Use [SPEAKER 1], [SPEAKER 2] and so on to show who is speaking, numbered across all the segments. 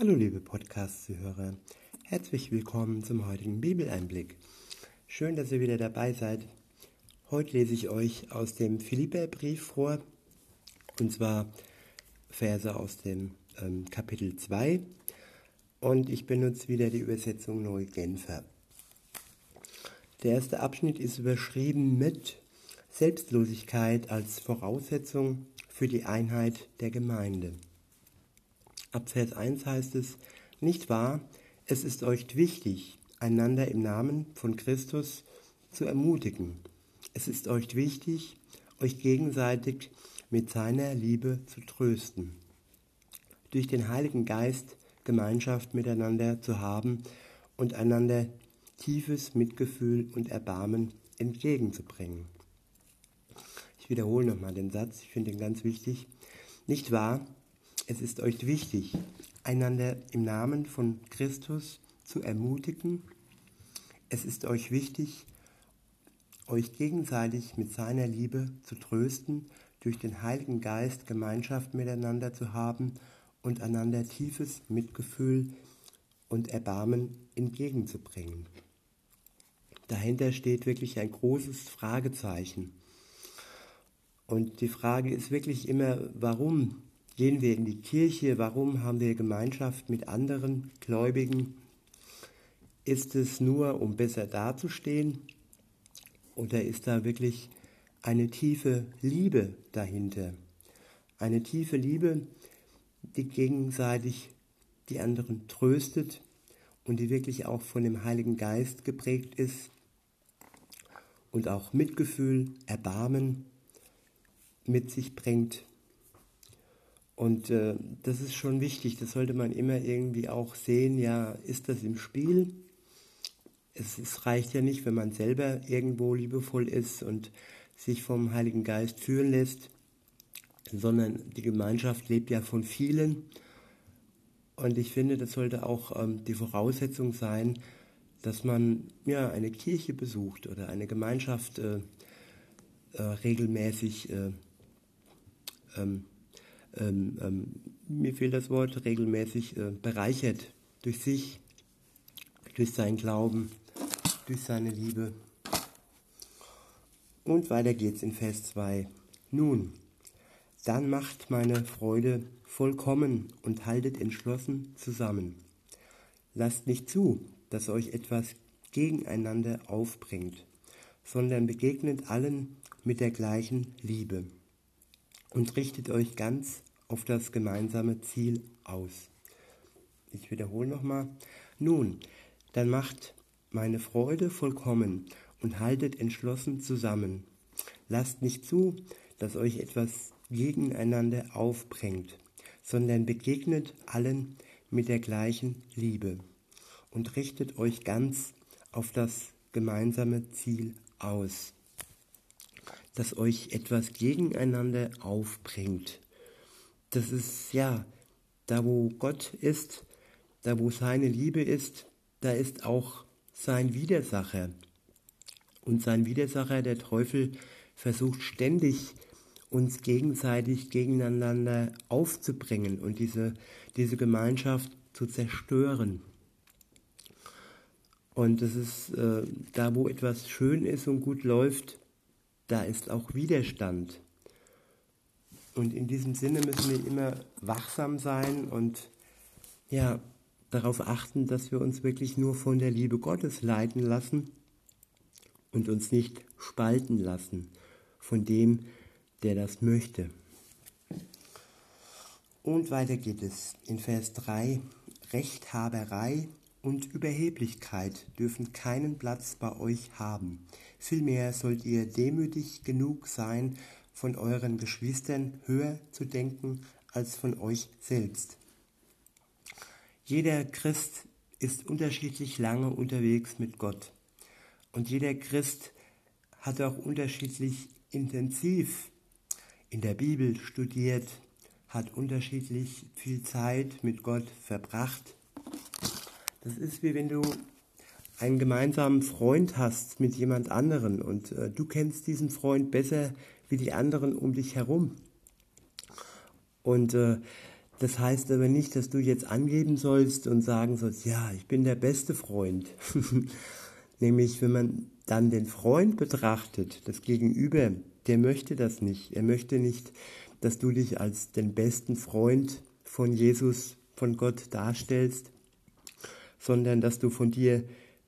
[SPEAKER 1] Hallo liebe Podcast-Zuhörer, herzlich willkommen zum heutigen Bibeleinblick. Schön, dass ihr wieder dabei seid. Heute lese ich euch aus dem Philipperbrief vor, und zwar Verse aus dem ähm, Kapitel 2 und ich benutze wieder die Übersetzung Neu Genfer. Der erste Abschnitt ist überschrieben mit Selbstlosigkeit als Voraussetzung für die Einheit der Gemeinde. Ab Vers 1 heißt es, nicht wahr, es ist euch wichtig, einander im Namen von Christus zu ermutigen. Es ist euch wichtig, euch gegenseitig mit seiner Liebe zu trösten. Durch den Heiligen Geist Gemeinschaft miteinander zu haben und einander tiefes Mitgefühl und Erbarmen entgegenzubringen. Ich wiederhole nochmal den Satz, ich finde ihn ganz wichtig. Nicht wahr, es ist euch wichtig, einander im Namen von Christus zu ermutigen. Es ist euch wichtig, euch gegenseitig mit seiner Liebe zu trösten, durch den Heiligen Geist Gemeinschaft miteinander zu haben und einander tiefes Mitgefühl und Erbarmen entgegenzubringen. Dahinter steht wirklich ein großes Fragezeichen. Und die Frage ist wirklich immer, warum gehen wir in die Kirche? Warum haben wir Gemeinschaft mit anderen Gläubigen? Ist es nur, um besser dazustehen? Oder ist da wirklich eine tiefe Liebe dahinter? Eine tiefe Liebe, die gegenseitig die anderen tröstet und die wirklich auch von dem Heiligen Geist geprägt ist und auch Mitgefühl, Erbarmen mit sich bringt. Und äh, das ist schon wichtig, das sollte man immer irgendwie auch sehen, ja, ist das im Spiel? Es, es reicht ja nicht, wenn man selber irgendwo liebevoll ist und sich vom Heiligen Geist führen lässt, sondern die Gemeinschaft lebt ja von vielen. Und ich finde, das sollte auch ähm, die Voraussetzung sein, dass man ja eine Kirche besucht oder eine Gemeinschaft äh, äh, regelmäßig äh, ähm, ähm, ähm, mir fehlt das Wort, regelmäßig äh, bereichert durch sich, durch seinen Glauben, durch seine Liebe. Und weiter geht's in Vers 2. Nun, dann macht meine Freude vollkommen und haltet entschlossen zusammen. Lasst nicht zu, dass euch etwas gegeneinander aufbringt, sondern begegnet allen mit der gleichen Liebe und richtet euch ganz auf das gemeinsame Ziel aus. Ich wiederhole nochmal. Nun, dann macht meine Freude vollkommen und haltet entschlossen zusammen. Lasst nicht zu, dass euch etwas gegeneinander aufbringt, sondern begegnet allen mit der gleichen Liebe und richtet euch ganz auf das gemeinsame Ziel aus dass euch etwas gegeneinander aufbringt. Das ist ja, da wo Gott ist, da wo seine Liebe ist, da ist auch sein Widersacher. Und sein Widersacher, der Teufel, versucht ständig uns gegenseitig gegeneinander aufzubringen und diese, diese Gemeinschaft zu zerstören. Und das ist äh, da, wo etwas schön ist und gut läuft, da ist auch Widerstand. Und in diesem Sinne müssen wir immer wachsam sein und ja, darauf achten, dass wir uns wirklich nur von der Liebe Gottes leiten lassen und uns nicht spalten lassen von dem, der das möchte. Und weiter geht es in Vers 3. Rechthaberei und Überheblichkeit dürfen keinen Platz bei euch haben. Vielmehr sollt ihr demütig genug sein, von euren Geschwistern höher zu denken als von euch selbst. Jeder Christ ist unterschiedlich lange unterwegs mit Gott. Und jeder Christ hat auch unterschiedlich intensiv in der Bibel studiert, hat unterschiedlich viel Zeit mit Gott verbracht das ist wie wenn du einen gemeinsamen Freund hast mit jemand anderen und äh, du kennst diesen Freund besser wie die anderen um dich herum. Und äh, Das heißt aber nicht, dass du jetzt angeben sollst und sagen sollst, ja, ich bin der beste Freund. Nämlich, wenn man dann den Freund betrachtet, das Gegenüber, der möchte das nicht. Er möchte nicht, dass du dich als den besten Freund von Jesus, von Gott darstellst, sondern dass du von dir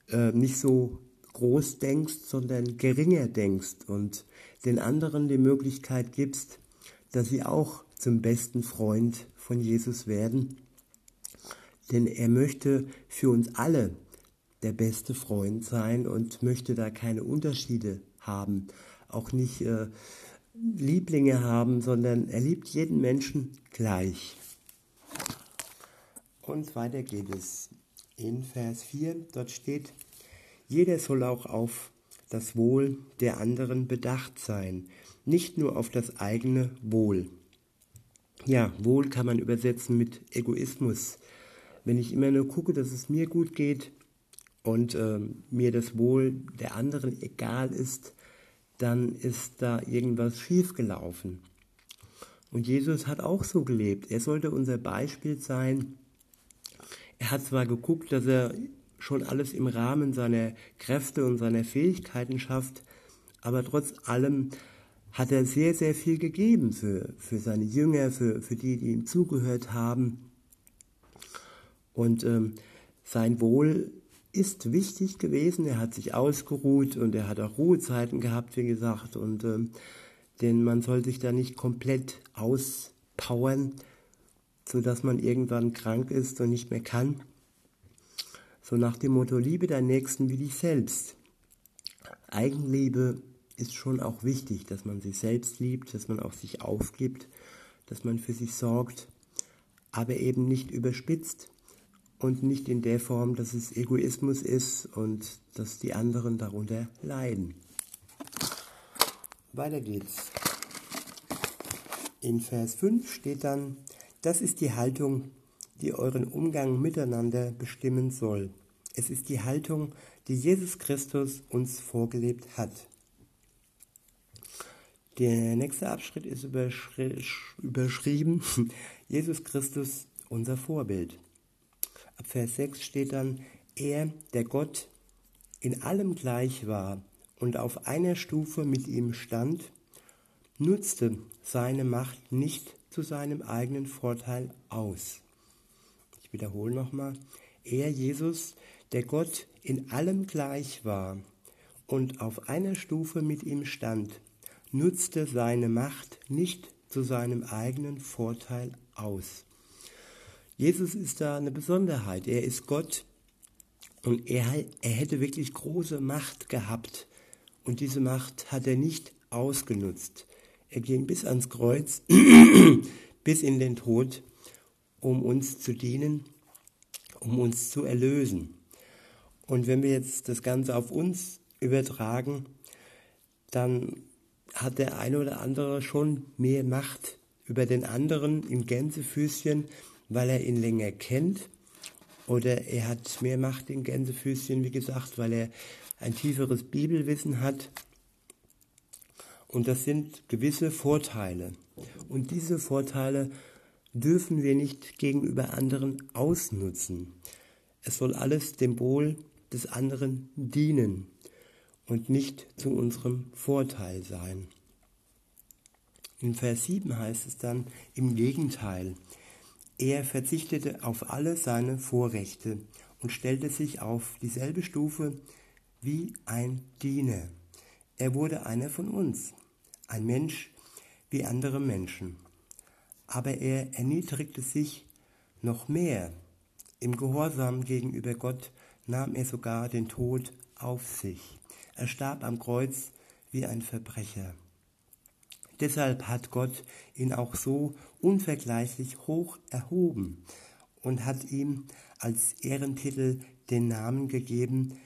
[SPEAKER 1] äh, nicht so groß denkst, sondern geringer denkst und den anderen die Möglichkeit gibst, dass sie auch zum besten Freund von Jesus werden. Denn er möchte für uns alle der beste Freund sein und möchte da keine Unterschiede haben, auch nicht äh, Lieblinge haben, sondern er liebt jeden Menschen gleich. Und weiter geht es in Vers 4, dort steht, jeder soll auch auf das Wohl der anderen bedacht sein, nicht nur auf das eigene Wohl. Ja, Wohl kann man übersetzen mit Egoismus. Wenn ich immer nur gucke, dass es mir gut geht und äh, mir das Wohl der anderen egal ist, dann ist da irgendwas schiefgelaufen. Und Jesus hat auch so gelebt. Er sollte unser Beispiel sein. Er hat zwar geguckt, dass er schon alles im Rahmen seiner Kräfte und seiner Fähigkeiten schafft, aber trotz allem hat er sehr, sehr viel gegeben für, für seine Jünger, für, für die, die ihm zugehört haben. Und ähm, sein Wohl ist wichtig gewesen. Er hat sich ausgeruht und er hat auch Ruhezeiten gehabt, wie gesagt. Und ähm, denn man soll sich da nicht komplett auspowern, sodass man irgendwann krank ist und nicht mehr kann. So nach dem Motto, liebe deinen Nächsten wie dich selbst. Eigenliebe ist schon auch wichtig, dass man sich selbst liebt, dass man auch sich aufgibt, dass man für sich sorgt, aber eben nicht überspitzt und nicht in der Form, dass es Egoismus ist und dass die anderen darunter leiden. Weiter geht's. In Vers 5 steht dann, das ist die Haltung, die euren Umgang miteinander bestimmen soll. Es ist die Haltung, die Jesus Christus uns vorgelebt hat. Der nächste Abschnitt ist überschri überschrieben, Jesus Christus, unser Vorbild. Ab Vers 6 steht dann, er, der Gott in allem gleich war und auf einer Stufe mit ihm stand, nutzte seine Macht nicht zu seinem eigenen Vorteil aus. Ich wiederhole nochmal, er, Jesus, der Gott in allem gleich war und auf einer Stufe mit ihm stand, nutzte seine Macht nicht zu seinem eigenen Vorteil aus. Jesus ist da eine Besonderheit. Er ist Gott und er, er hätte wirklich große Macht gehabt. Und diese Macht hat er nicht ausgenutzt. Er ging bis ans Kreuz, bis in den Tod, um uns zu dienen, um uns zu erlösen. Und wenn wir jetzt das Ganze auf uns übertragen, dann hat der eine oder andere schon mehr Macht über den anderen im Gänsefüßchen, weil er ihn länger kennt. Oder er hat mehr Macht in Gänsefüßchen, wie gesagt, weil er ein tieferes Bibelwissen hat. Und das sind gewisse Vorteile. Und diese Vorteile dürfen wir nicht gegenüber anderen ausnutzen. Es soll alles dem Wohl des anderen dienen und nicht zu unserem Vorteil sein. In Vers 7 heißt es dann im Gegenteil, er verzichtete auf alle seine Vorrechte und stellte sich auf dieselbe Stufe wie ein Diener. Er wurde einer von uns, ein Mensch wie andere Menschen. Aber er erniedrigte sich noch mehr. Im Gehorsam gegenüber Gott nahm er sogar den Tod auf sich. Er starb am Kreuz wie ein Verbrecher. Deshalb hat Gott ihn auch so unvergleichlich hoch erhoben und hat ihm als Ehrentitel den Namen gegeben,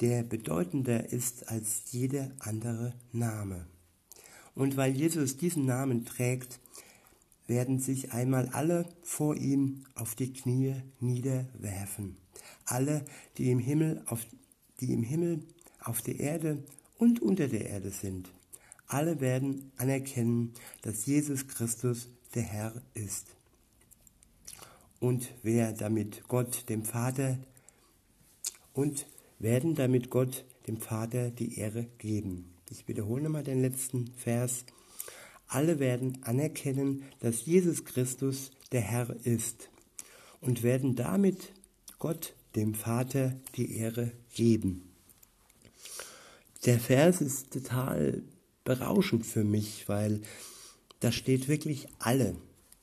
[SPEAKER 1] der bedeutender ist als jeder andere Name. Und weil Jesus diesen Namen trägt, werden sich einmal alle vor ihm auf die Knie niederwerfen. Alle, die im Himmel auf, die im Himmel auf der Erde und unter der Erde sind. Alle werden anerkennen, dass Jesus Christus der Herr ist. und wer damit Gott dem Vater und werden damit Gott dem Vater die Ehre geben. Ich wiederhole nochmal den letzten Vers. Alle werden anerkennen, dass Jesus Christus der Herr ist und werden damit Gott dem Vater die Ehre geben. Der Vers ist total berauschend für mich, weil da steht wirklich alle.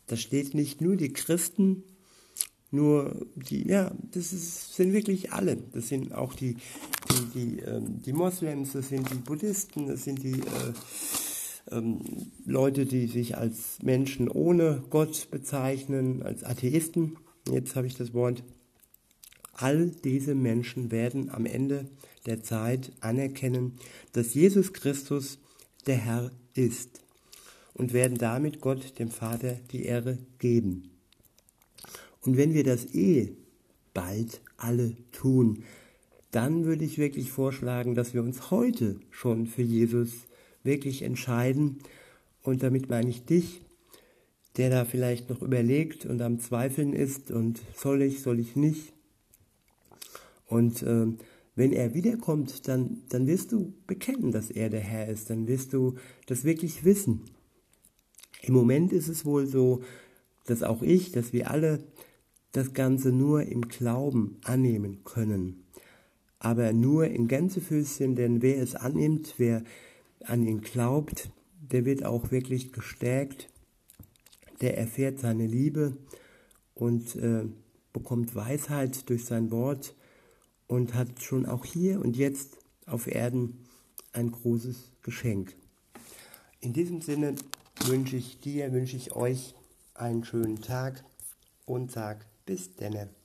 [SPEAKER 1] Da steht nicht nur die Christen, nur die, ja, das ist, sind wirklich alle. Das sind auch die, die, die, ähm, die Moslems, das sind die Buddhisten, das sind die äh, ähm, Leute, die sich als Menschen ohne Gott bezeichnen, als Atheisten. Jetzt habe ich das Wort. All diese Menschen werden am Ende der Zeit anerkennen, dass Jesus Christus der Herr ist und werden damit Gott, dem Vater, die Ehre geben. Und wenn wir das eh bald alle tun, dann würde ich wirklich vorschlagen, dass wir uns heute schon für Jesus wirklich entscheiden. Und damit meine ich dich, der da vielleicht noch überlegt und am Zweifeln ist und soll ich, soll ich nicht. Und äh, wenn er wiederkommt, dann, dann wirst du bekennen, dass er der Herr ist, dann wirst du das wirklich wissen. Im Moment ist es wohl so, dass auch ich, dass wir alle das Ganze nur im Glauben annehmen können. Aber nur in Gänsefüßchen, denn wer es annimmt, wer an ihn glaubt, der wird auch wirklich gestärkt, der erfährt seine Liebe und äh, bekommt Weisheit durch sein Wort und hat schon auch hier und jetzt auf Erden ein großes Geschenk. In diesem Sinne wünsche ich dir, wünsche ich euch einen schönen Tag und sag bis denne.